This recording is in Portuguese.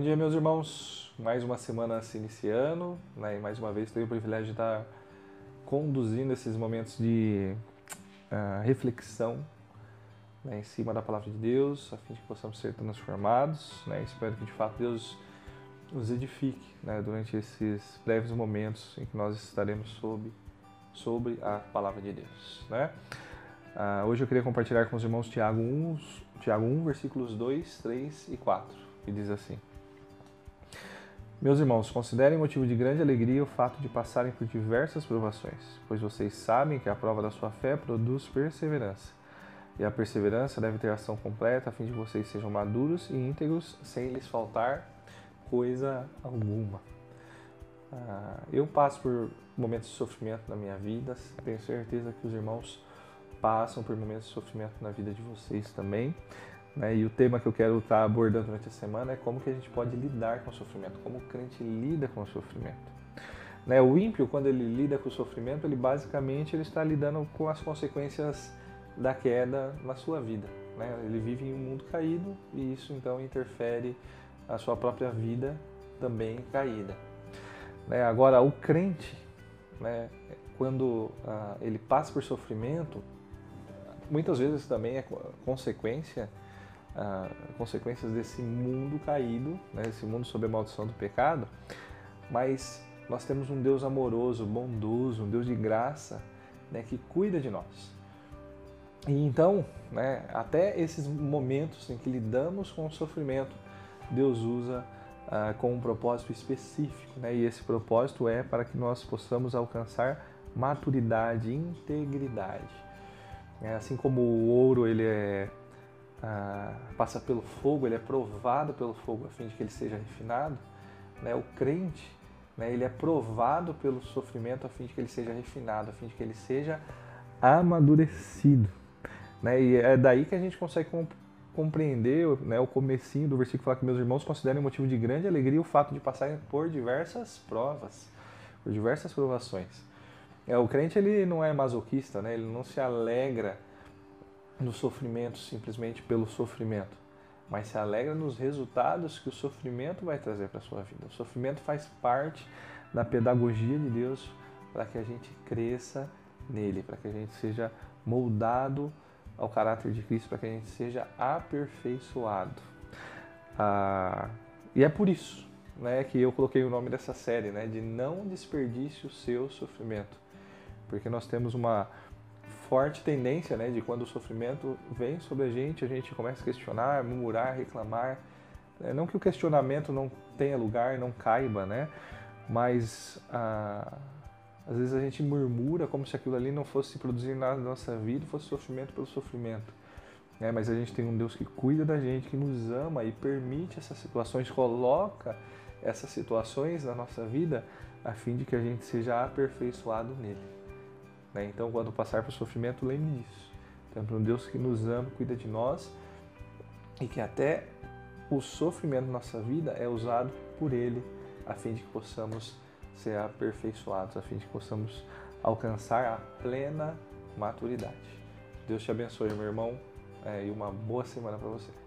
dia, meus irmãos. Mais uma semana se iniciando, né? e mais uma vez tenho o privilégio de estar conduzindo esses momentos de uh, reflexão né? em cima da palavra de Deus, a fim de que possamos ser transformados. Né? Espero que de fato Deus nos edifique né? durante esses breves momentos em que nós estaremos sob, sobre a palavra de Deus. Né? Uh, hoje eu queria compartilhar com os irmãos Tiago 1, Tiago 1, versículos 2, 3 e 4, que diz assim. Meus irmãos, considerem motivo de grande alegria o fato de passarem por diversas provações, pois vocês sabem que a prova da sua fé produz perseverança. E a perseverança deve ter ação completa, a fim de vocês sejam maduros e íntegros, sem lhes faltar coisa alguma. Ah, eu passo por momentos de sofrimento na minha vida, tenho certeza que os irmãos passam por momentos de sofrimento na vida de vocês também. Né? E o tema que eu quero estar abordando durante a semana é como que a gente pode lidar com o sofrimento, como o crente lida com o sofrimento. Né? O ímpio, quando ele lida com o sofrimento, ele basicamente ele está lidando com as consequências da queda na sua vida. Né? Ele vive em um mundo caído e isso então interfere a sua própria vida também caída. Né? Agora, o crente, né, quando ah, ele passa por sofrimento, muitas vezes também é consequência consequências desse mundo caído, né, esse mundo sob a maldição do pecado, mas nós temos um Deus amoroso, bondoso, um Deus de graça, né, que cuida de nós. E então, né, até esses momentos em que lidamos com o sofrimento, Deus usa ah, com um propósito específico, né, e esse propósito é para que nós possamos alcançar maturidade, integridade. É, assim como o ouro ele é ah, passa pelo fogo, ele é provado pelo fogo a fim de que ele seja refinado. Né? O crente, né, ele é provado pelo sofrimento a fim de que ele seja refinado, a fim de que ele seja amadurecido. Né? E é daí que a gente consegue compreender né, o comecinho do versículo fala que meus irmãos considerem motivo de grande alegria o fato de passarem por diversas provas, por diversas provações. É, o crente ele não é masoquista, né? ele não se alegra no sofrimento simplesmente pelo sofrimento, mas se alegra nos resultados que o sofrimento vai trazer para a sua vida. O sofrimento faz parte da pedagogia de Deus para que a gente cresça nele, para que a gente seja moldado ao caráter de Cristo, para que a gente seja aperfeiçoado. Ah, e é por isso né, que eu coloquei o nome dessa série, né, de não desperdice o seu sofrimento, porque nós temos uma forte tendência, né, de quando o sofrimento vem sobre a gente, a gente começa a questionar, murmurar, reclamar. É, não que o questionamento não tenha lugar, não caiba, né? Mas ah, às vezes a gente murmura como se aquilo ali não fosse produzir nada na nossa vida, fosse sofrimento pelo sofrimento. Né? Mas a gente tem um Deus que cuida da gente, que nos ama e permite essas situações, coloca essas situações na nossa vida a fim de que a gente seja aperfeiçoado nele. Né? Então, quando passar por sofrimento, lembre disso. Temos um Deus que nos ama, cuida de nós e que até o sofrimento da nossa vida é usado por Ele a fim de que possamos ser aperfeiçoados, a fim de que possamos alcançar a plena maturidade. Deus te abençoe, meu irmão, é, e uma boa semana para você.